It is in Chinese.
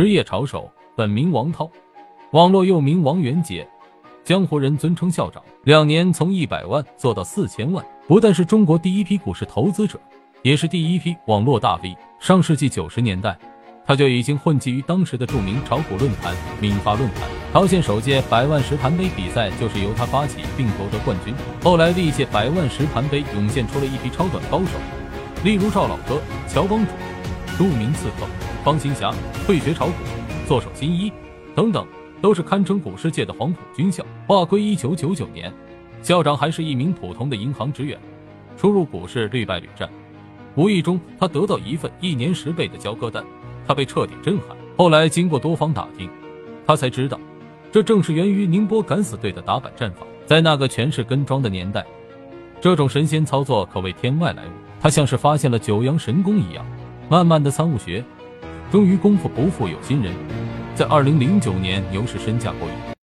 职业炒手，本名王涛，网络又名王元杰，江湖人尊称校长。两年从一百万做到四千万，不但是中国第一批股市投资者，也是第一批网络大 V。上世纪九十年代，他就已经混迹于当时的著名炒股论坛——闽发论坛。朝鲜首届百万实盘杯比赛就是由他发起并夺得冠军。后来历届百万实盘杯涌现出了一批超短高手，例如赵老哥、乔帮主、著名刺客。方新侠退学炒股，做手新一等等，都是堪称股市界的黄埔军校。划归一九九九年，校长还是一名普通的银行职员，初入股市屡败屡战，无意中他得到一份一年十倍的交割单，他被彻底震撼。后来经过多方打听，他才知道，这正是源于宁波敢死队的打板战法。在那个全是跟庄的年代，这种神仙操作可谓天外来物。他像是发现了九阳神功一样，慢慢的参悟学。终于功夫不负有心人，在二零零九年牛市身价过亿。